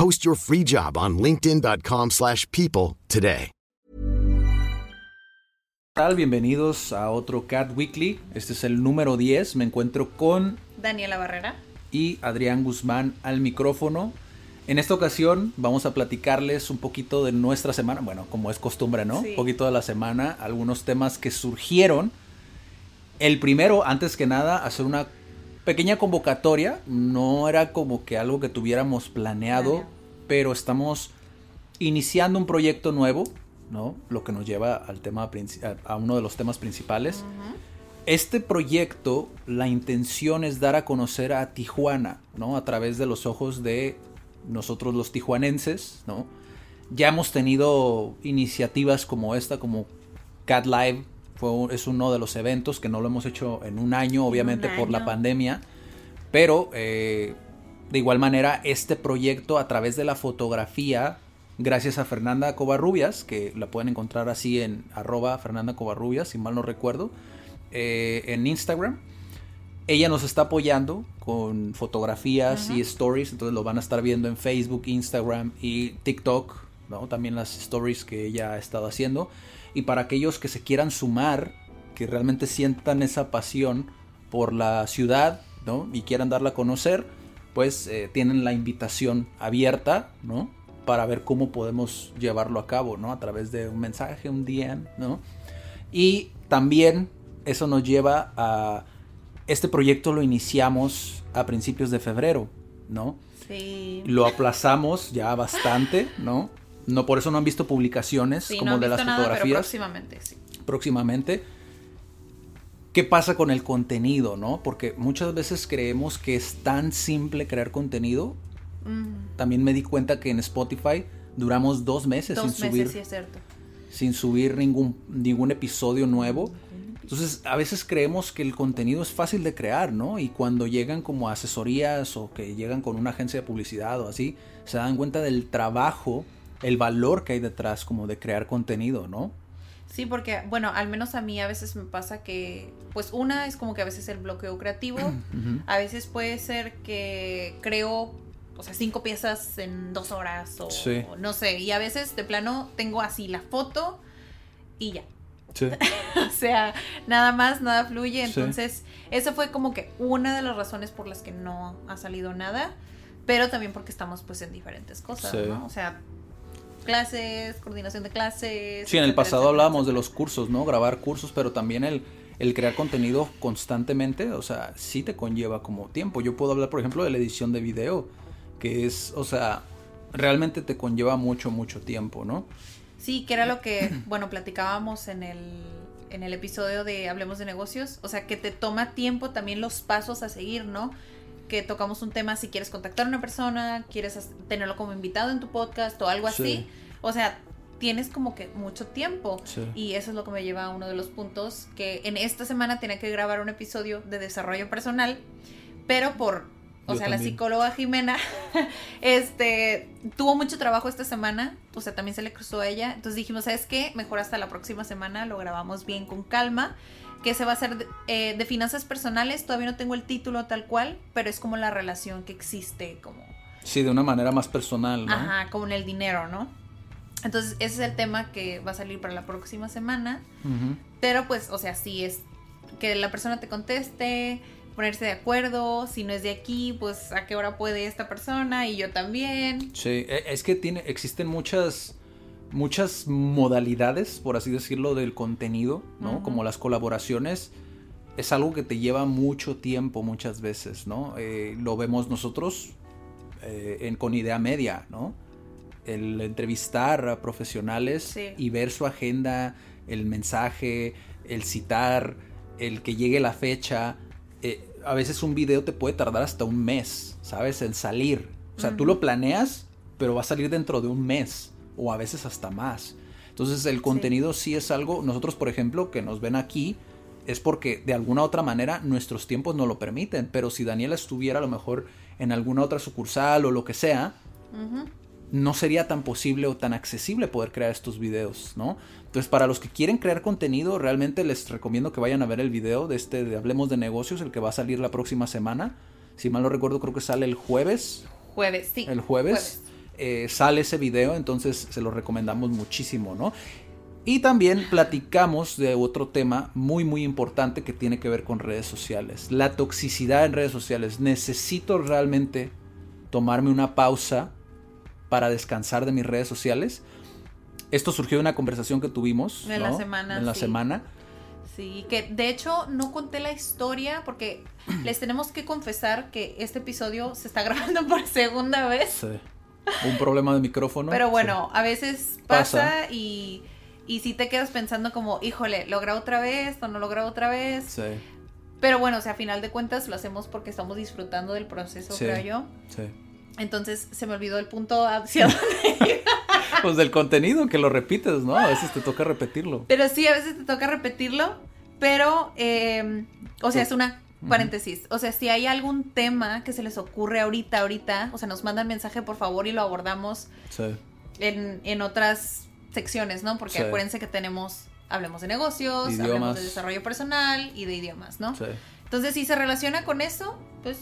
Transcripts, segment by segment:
Post your free job on linkedin.com/people slash people today. tal? Bienvenidos a otro Cat Weekly. Este es el número 10. Me encuentro con Daniela Barrera. y Adrián Guzmán al micrófono. En esta ocasión vamos a platicarles un poquito de nuestra semana, bueno, como es costumbre, ¿no? Sí. Un poquito de la semana, algunos temas que surgieron. El primero, antes que nada, hacer una pequeña convocatoria. No era como que algo que tuviéramos planeado, Planeado. pero estamos iniciando un proyecto nuevo, ¿no? Lo que nos lleva al tema a uno de los temas principales. Este proyecto, la intención es dar a conocer a Tijuana, ¿no? A través de los ojos de nosotros los tijuanenses, ¿no? Ya hemos tenido iniciativas como esta, como Cat Live, fue un- es uno de los eventos que no lo hemos hecho en un año, obviamente por la pandemia, pero eh, de igual manera este proyecto a través de la fotografía, gracias a Fernanda Covarrubias, que la pueden encontrar así en arroba Fernanda Covarrubias, si mal no recuerdo, eh, en Instagram. Ella nos está apoyando con fotografías y stories, entonces lo van a estar viendo en Facebook, Instagram y TikTok, ¿no? También las stories que ella ha estado haciendo. Y para aquellos que se quieran sumar, que realmente sientan esa pasión por la ciudad, ¿no? Y quieran darla a conocer, pues eh, tienen la invitación abierta, ¿no? Para ver cómo podemos llevarlo a cabo, ¿no? A través de un mensaje, un DM, ¿no? Y también eso nos lleva a... Este proyecto lo iniciamos a principios de febrero, ¿no? Sí. Lo aplazamos ya bastante, ¿no? No por eso no han visto publicaciones Sí, como no de las nada, pero fotografías próximamente, sí. próximamente. ¿Qué pasa con el contenido, no? Porque muchas veces creemos que es tan simple crear contenido. Mm, También me di cuenta que en Spotify duramos dos meses dos sin meses, subir sí es cierto. sin subir ningún, ningún episodio nuevo. Entonces, a veces creemos que el contenido es fácil de crear, ¿no? Y cuando llegan como asesorías o que llegan con una agencia de publicidad o así, se dan cuenta del trabajo, el valor que hay detrás como de crear contenido, ¿no? Sí, porque, bueno, al menos a mí a veces me pasa que, pues una es como que a veces el bloqueo creativo, a veces puede ser que creo, o sea, cinco piezas en dos horas o Sí. no sé, y a veces de plano tengo así la foto y ya. Sí. O sea, nada más, nada fluye. Sí. Entonces, eso fue como que una de las razones por las que no ha salido nada. Pero también porque estamos pues en diferentes cosas. ¿no? O sea, clases, coordinación de clases. Sí, en el pasado hablábamos de los cursos, ¿no? Grabar cursos, pero también el, el crear contenido constantemente, o sea, sí te conlleva como tiempo. Yo puedo hablar, por ejemplo, de la edición de video, que es, o sea, realmente te conlleva mucho, mucho tiempo, ¿no? Sí, que era lo que, bueno, platicábamos en el, en el episodio de Hablemos de negocios. O sea, que te toma tiempo también los pasos a seguir, ¿no? Que tocamos un tema si quieres contactar a una persona, quieres tenerlo como invitado en tu podcast o algo Sí. así. O sea, tienes como que mucho tiempo. Sí. Y eso es lo que me lleva a uno de los puntos que en esta semana tenía que grabar un episodio de desarrollo personal, pero por, o Yo sea, la psicóloga Jimena, este, tuvo mucho trabajo esta semana, o sea, también se le cruzó a ella, entonces dijimos, ¿sabes qué? Mejor hasta la próxima semana lo grabamos bien con calma, que se va a hacer de, eh, de finanzas personales, todavía no tengo el título tal cual, pero es como la relación que existe, como Sí, de una manera más personal, ¿no? Ajá, como en el dinero, ¿no? Entonces, ese es el tema que va a salir para la próxima semana. Pero pues, o sea, sí es que la persona te conteste, ponerse de acuerdo, si no es de aquí, pues a qué hora puede esta persona y yo también. Sí, e- es que tiene, existen muchas, muchas modalidades, por así decirlo, del contenido, ¿no? Como las colaboraciones. Es algo que te lleva mucho tiempo muchas veces, ¿no? Eh, lo vemos nosotros eh, en, con idea media, ¿no? El entrevistar a profesionales Sí. y ver su agenda, el mensaje, el citar, el que llegue la fecha. eh, a veces un video te puede tardar hasta un mes, ¿sabes? En salir. O sea, tú lo planeas pero va a salir dentro de un mes o a veces hasta más. Entonces el contenido sí. es algo, nosotros por ejemplo que nos ven aquí, es porque de alguna otra manera nuestros tiempos no lo permiten, pero si Daniela estuviera a lo mejor en alguna otra sucursal o lo que sea, no sería tan posible o tan accesible poder crear estos videos, ¿no? Entonces, para los que quieren crear contenido, realmente les recomiendo que vayan a ver el video de este de Hablemos de Negocios, el que va a salir la próxima semana. Si mal no recuerdo, creo que sale el jueves. Jueves, sí. El jueves. Eh, sale ese video, entonces se lo recomendamos muchísimo, ¿no? Y también platicamos de otro tema muy muy importante que tiene que ver con redes sociales. La toxicidad en redes sociales. Necesito realmente tomarme una pausa para descansar de mis redes sociales. Esto surgió de una conversación que tuvimos. En la semana. En la semana. Sí, que de hecho no conté la historia porque les tenemos que confesar que este episodio se está grabando por segunda vez. Sí. Un problema de micrófono. Pero bueno, a veces pasa, y, y si te quedas pensando como, híjole, ¿lo grabo otra vez o no lo grabo otra vez? Sí. Pero bueno, o sea, a final de cuentas lo hacemos porque estamos disfrutando del proceso, creo yo. Sí. Entonces se me olvidó el punto hacia dónde Pues del contenido, que lo repites, ¿no? A veces te toca repetirlo. Pero sí, a veces te toca repetirlo, pero, eh, o sea, es una paréntesis. O sea, si hay algún tema que se les ocurre ahorita, ahorita, o sea, nos mandan mensaje, por favor, y lo abordamos sí. en, en otras secciones, ¿no? Porque sí. acuérdense que tenemos, hablemos de negocios, idiomas. hablemos de desarrollo personal y de idiomas, ¿no? Sí. Entonces, si se relaciona con eso, pues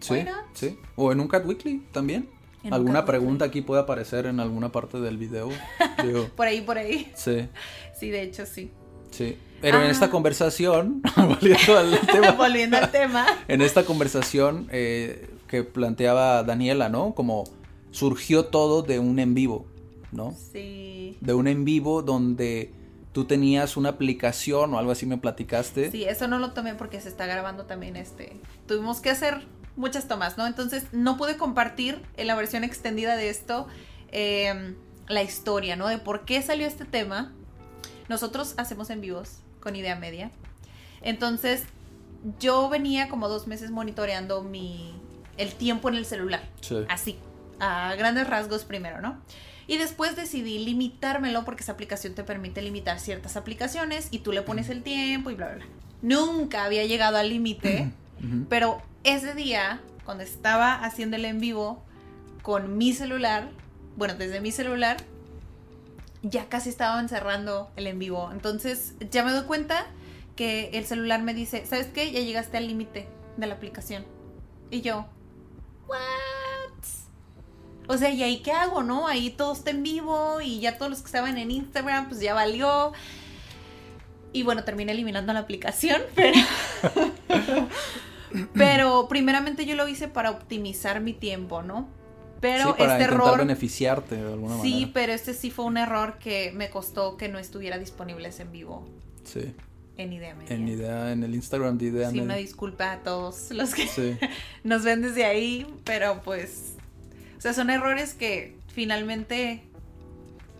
Sí, sí. O en un Cat Weekly también. Alguna pregunta aquí puede aparecer en alguna parte del video. Digo, por ahí, por ahí. Sí. Sí, de hecho sí. Sí. Pero ah. en esta conversación, volviendo al tema. volviendo al tema. En esta conversación eh, que planteaba Daniela, ¿no? Como surgió todo de un en vivo, ¿no? Sí. De un en vivo donde tú tenías una aplicación o algo así me platicaste. Sí, eso no lo tomé porque se está grabando también este. Tuvimos que hacer muchas tomas, ¿no? Entonces no pude compartir en la versión extendida de esto eh, la historia, ¿no? De por qué salió este tema. Nosotros hacemos en vivos con Idea Media. Entonces yo venía como dos meses monitoreando mi el tiempo en el celular. Sí. Así, a grandes rasgos primero, ¿no? Y después decidí limitármelo porque esa aplicación te permite limitar ciertas aplicaciones y tú le pones el tiempo y bla, bla, bla. Nunca había llegado al límite, uh -huh. pero ese día, cuando estaba haciendo el en vivo con mi celular, bueno, desde mi celular, ya casi estaban cerrando el en vivo. Entonces ya me doy cuenta que el celular me dice, ¿sabes qué? Ya llegaste al límite de la aplicación. Y yo, ¿what? O sea, ¿y ahí qué hago, no? Ahí todo está en vivo y ya todos los que estaban en Instagram, pues ya valió. Y bueno, terminé eliminando la aplicación, pero... pero primeramente yo lo hice para optimizar mi tiempo, ¿no? Pero sí, para este error... beneficiarte de alguna sí, manera. Sí, pero este sí fue un error que me costó que no estuviera disponible en vivo. Sí. En idea media. En idea, en el Instagram de idea Sí, media. una disculpa a todos los que Sí. nos ven desde ahí, pero pues... O sea, son errores que finalmente,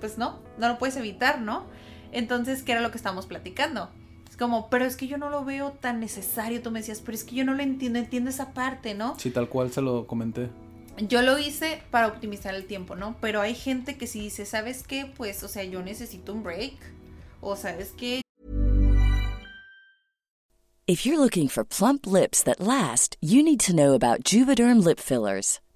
pues no, no lo puedes evitar, ¿no? Entonces, ¿qué era lo que estábamos platicando? Es como, pero es que yo no lo veo tan necesario, tú me decías, pero es que yo no lo entiendo, entiendo esa parte, ¿no? Sí, tal cual se lo comenté. Yo lo hice para optimizar el tiempo, ¿no? Pero hay gente que si dice, ¿sabes qué? Pues, o sea, yo necesito un break. O sabes qué? If you're looking for plump lips that last, you need to know about Juvederm lip fillers.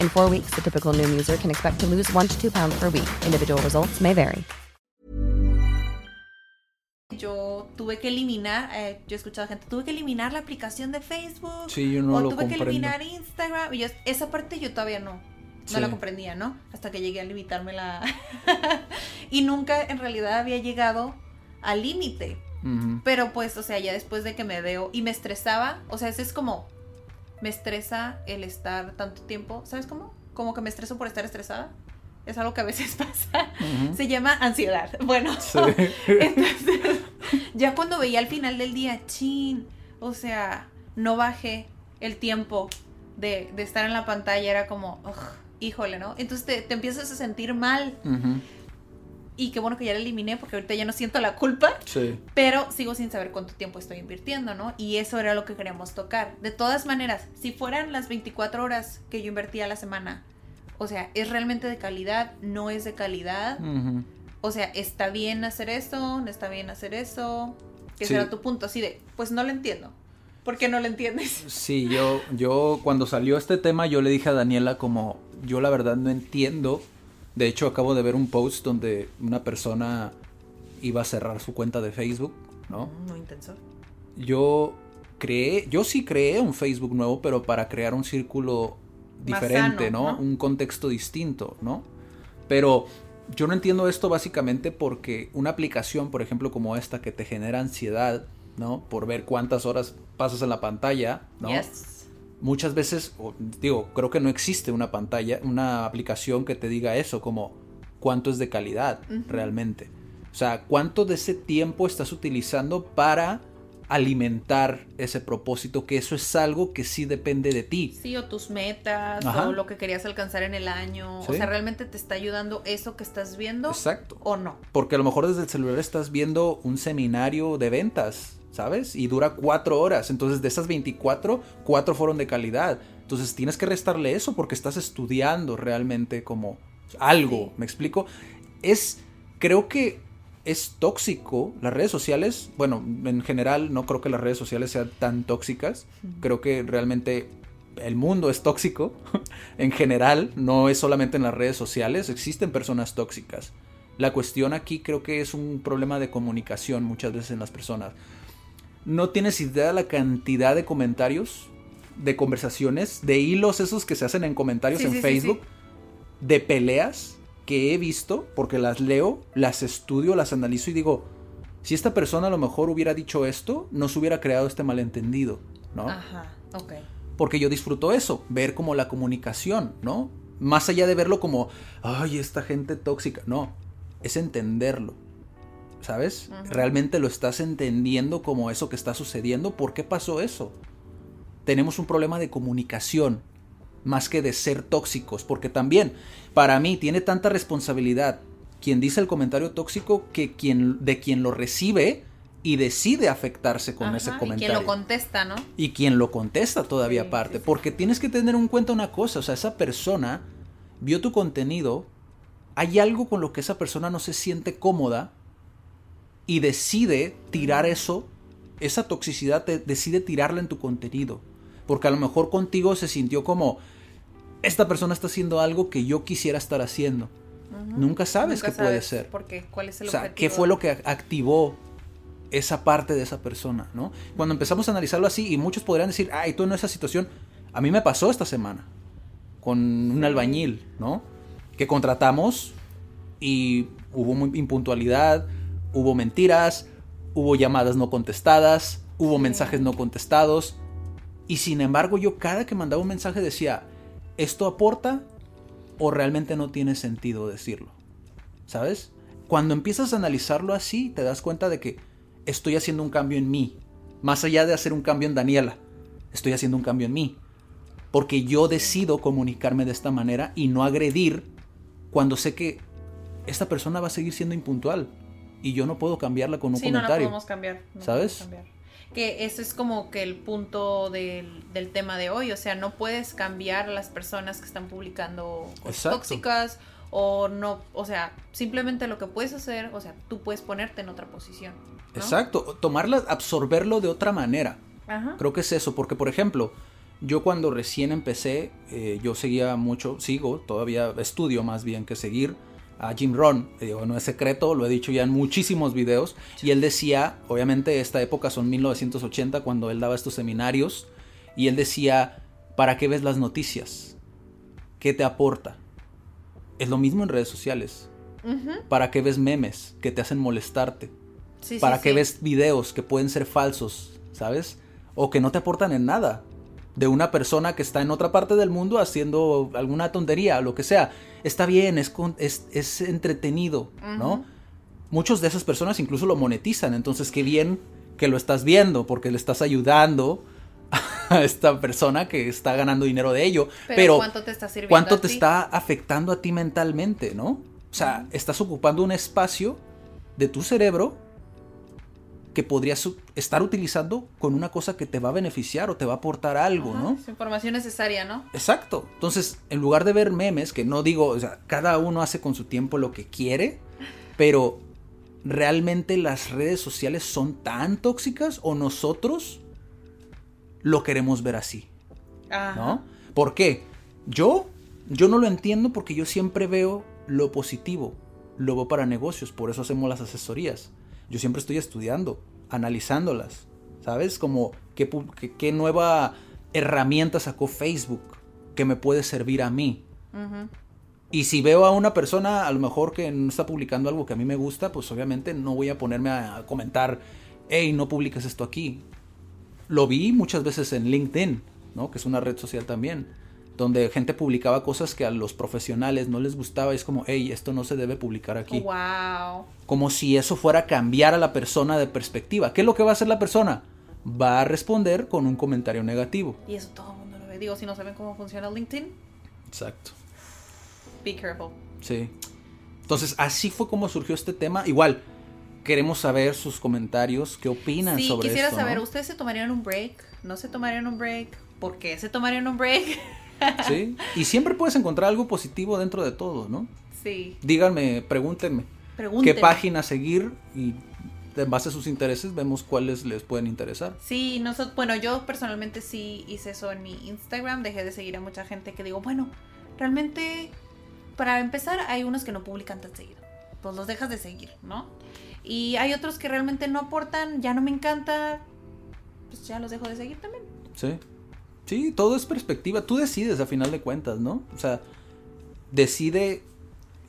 In four weeks, the typical Noom user can expect to lose one to two pounds per week. Individual results may vary. Yo tuve que eliminar, eh, yo he escuchado gente, tuve que eliminar la aplicación de Facebook. Sí, yo no o lo tuve que comprendo. eliminar Instagram. Y yo- esa parte yo todavía no. No Sí. la comprendía, ¿no? Hasta que llegué a limitarme la... y nunca en realidad había llegado al límite. Ujú. Pero pues, o sea, ya después de que me veo y me estresaba, o sea, ese es como, me estresa el estar tanto tiempo, ¿sabes cómo? Como que me estreso por estar estresada. Es algo que a veces pasa. Se llama ansiedad. Bueno, Sí. entonces, ya cuando veía al final del día, chin, o sea, no bajé el tiempo de, de estar en la pantalla, era como, "Ugh, híjole, ¿no? Entonces te, te empiezas a sentir mal. Y qué bueno que ya la eliminé porque ahorita ya no siento la culpa. Sí. Pero sigo sin saber cuánto tiempo estoy invirtiendo, ¿no? Y eso era lo que queríamos tocar. De todas maneras, si fueran las 24 horas que yo invertía a la semana, o sea, ¿es realmente de calidad? ¿No es de calidad? O sea, ¿está bien hacer esto? ¿No está bien hacer eso? ¿Qué Sí. será tu punto? Así de, pues no lo entiendo. ¿Por qué no lo entiendes? Sí, yo, yo cuando salió este tema, yo le dije a Daniela como, yo la verdad no entiendo. De hecho, acabo de ver un post donde una persona iba a cerrar su cuenta de Facebook, ¿no? Muy intenso. Yo creé, yo sí creé un Facebook nuevo, pero para crear un círculo diferente, sano, ¿no? ¿no? Un contexto distinto, ¿no? Pero yo no entiendo esto básicamente porque una aplicación, por ejemplo, como esta que te genera ansiedad, ¿no? Por ver cuántas horas pasas en la pantalla, ¿no? Yes. Muchas veces, digo, creo que no existe una pantalla, una aplicación que te diga eso, como cuánto es de calidad realmente. O sea, cuánto de ese tiempo estás utilizando para alimentar ese propósito, que eso es algo que sí depende de ti. Sí, o tus metas, Ajá. o lo que querías alcanzar en el año. O sea, ¿realmente te está ayudando eso que estás viendo? Exacto. ¿O no? Porque a lo mejor desde el celular estás viendo un seminario de ventas, ¿sabes? Y dura cuatro horas. Entonces de esas 24, cuatro fueron de calidad. Entonces tienes que restarle eso porque estás estudiando realmente como algo. ¿Me explico? Es, creo que es tóxico. Las redes sociales, bueno, en general no creo que las redes sociales sean tan tóxicas. Creo que realmente el mundo es tóxico. en general, no es solamente en las redes sociales. Existen personas tóxicas. La cuestión aquí creo que es un problema de comunicación muchas veces en las personas. No tienes idea de la cantidad de comentarios, de conversaciones, de hilos esos que se hacen en comentarios Sí, en sí, sí, Facebook, de peleas que he visto, porque las leo, las estudio, las analizo y digo, si esta persona a lo mejor hubiera dicho esto, no se hubiera creado este malentendido, ¿no? Ajá, ok. Porque yo disfruto eso, ver como la comunicación, ¿no? Más allá de verlo como, ay, esta gente tóxica, no, es entenderlo, ¿sabes? Realmente lo estás entendiendo como eso que está sucediendo, ¿por qué pasó eso? Tenemos un problema de comunicación, más que de ser tóxicos, porque también, para mí, tiene tanta responsabilidad quien dice el comentario tóxico que quien, de quien lo recibe y decide afectarse con Ajá, ese Y comentario quien lo contesta, ¿no? y quien lo contesta todavía Sí, aparte. sí, sí. Porque tienes que tener en cuenta una cosa, o sea, esa persona vio tu contenido, hay algo con lo que esa persona no se siente cómoda y decide tirar eso, esa toxicidad, te- decide tirarla en tu contenido. Porque a lo mejor contigo se sintió como, esta persona está haciendo algo que yo quisiera estar haciendo. Nunca sabes Nunca qué puede ser. ¿Por qué? ¿Cuál es el O sea, objetivo? ¿qué fue lo que activó esa parte de esa persona, no? Cuando empezamos a analizarlo así, y muchos podrían decir, ay, tú en esa situación, a mí me pasó esta semana con un albañil, ¿no? Que contratamos y hubo muy- impuntualidad, hubo mentiras, hubo llamadas no contestadas, hubo mensajes no contestados, y sin embargo yo cada que mandaba un mensaje decía, ¿esto aporta o realmente no tiene sentido decirlo? ¿Sabes? Cuando empiezas a analizarlo así, te das cuenta de que estoy haciendo un cambio en mí. Más allá de hacer un cambio en Daniela, estoy haciendo un cambio en mí. porque yo decido comunicarme de esta manera y no agredir cuando sé que esta persona va a seguir siendo impuntual y yo no puedo cambiarla con un Sí, no la comentario. podemos cambiar. no ¿Sabes? podemos cambiar. Que eso es como que el punto del, del tema de hoy. O sea, no puedes cambiar las personas que están publicando cosas tóxicas o no. O sea, simplemente lo que puedes hacer, o sea, tú puedes ponerte en otra posición. ¿no? Exacto, tomarla, absorberlo de otra manera. Ajá. Creo que es eso, porque por ejemplo, yo cuando recién empecé, eh, yo seguía mucho, sigo, todavía estudio más bien que seguir a Jim Rohn. Eh, Digo, no es secreto, lo he dicho ya en muchísimos videos. Y él decía, obviamente esta época son 1980 cuando él daba estos seminarios. Y él decía, ¿para qué ves las noticias? ¿Qué te aporta? Es lo mismo en redes sociales. ¿Para qué ves memes que te hacen molestarte? Sí, sí, ¿Para qué sí. ves videos que pueden ser falsos, ¿sabes? O que no te aportan en nada. De una persona que está en otra parte del mundo haciendo alguna tontería, lo que sea. Está bien, es, con- es, es entretenido, ¿no? Muchos de esas personas incluso lo monetizan, entonces qué bien que lo estás viendo porque le estás ayudando a esta persona que está ganando dinero de ello. Pero, Pero, ¿cuánto te está sirviendo? ¿cuánto a te ti? está afectando a ti mentalmente, no? O sea, estás ocupando un espacio de tu cerebro que podrías estar utilizando con una cosa que te va a beneficiar o te va a aportar algo, Ajá, ¿no? Es información necesaria, ¿no? Exacto. Entonces, en lugar de ver memes, que no digo, o sea, cada uno hace con su tiempo lo que quiere, pero ¿realmente las redes sociales son tan tóxicas o nosotros lo queremos ver así? Ajá. ¿no? ¿Por qué? Yo, yo no lo entiendo porque yo siempre veo lo positivo, lo veo para negocios, por eso hacemos las asesorías. Yo siempre estoy estudiando, analizándolas, ¿sabes? Como qué, pu- qué, qué nueva herramienta sacó Facebook que me puede servir a mí. Y si veo a una persona a lo mejor que no está publicando algo que a mí me gusta, pues obviamente no voy a ponerme a, a comentar, hey, no publiques esto aquí. Lo vi muchas veces en LinkedIn, ¿no? Que es una red social también, donde gente publicaba cosas que a los profesionales no les gustaba. y es como, hey, esto no se debe publicar aquí. Wow. Como si eso fuera a cambiar a la persona de perspectiva. ¿Qué es lo que va a hacer la persona? Va a responder con un comentario negativo. Y eso todo el mundo lo ve. Digo, si no saben cómo funciona LinkedIn, Exacto. be careful. Sí. Entonces, así fue como surgió este tema. Igual, queremos saber sus comentarios, qué opinan Sí, sobre quisiera esto. saber, ¿no? ¿ustedes se tomarían un break? ¿No se tomarían un break? ¿Por qué se tomarían un break? Sí. Y siempre puedes encontrar algo positivo dentro de todo, ¿no? sí. Díganme, pregúntenme. Pregúntenme. ¿Qué página seguir? Y en base a sus intereses vemos cuáles les pueden interesar. Sí, nosotros, bueno, yo personalmente sí hice eso en mi Instagram, dejé de seguir a mucha gente que digo, bueno, realmente, para empezar, hay unos que no publican tan seguido, pues los dejas de seguir, ¿no? Y hay otros que realmente no aportan, ya no me encanta, pues ya los dejo de seguir también. Sí. Sí, todo es perspectiva. Tú decides a final de cuentas, ¿no? O sea, decide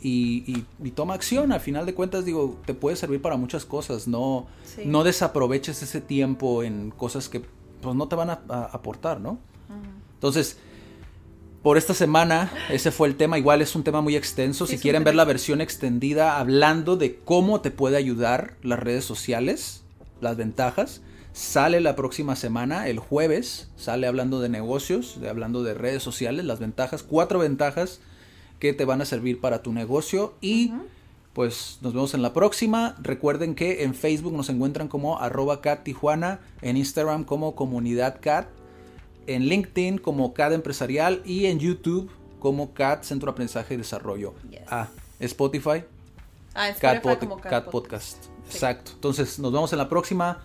y, y- y toma acción. Al final de cuentas, digo, te puede servir para muchas cosas. No, Sí. no desaproveches ese tiempo en cosas que pues, no te van a, a aportar, ¿no? Entonces, por esta semana, ese fue el tema. Igual es un tema muy extenso. Sí, si quieren ver la versión extendida hablando de cómo te puede ayudar las redes sociales, las ventajas, sale la próxima semana, el jueves, sale hablando de negocios, de, hablando de redes sociales, las ventajas, cuatro ventajas que te van a servir para tu negocio y pues nos vemos en la próxima. Recuerden que en Facebook nos encuentran como arroba cat Tijuana, en Instagram como comunidad cat, en LinkedIn como CAD Empresarial y en YouTube como CAD Centro de Aprendizaje y Desarrollo. Yes. Ah, Spotify, Ah, Spotify Pod- como CAD Cat Podcast. Sí. Exacto. Entonces nos vemos en la próxima.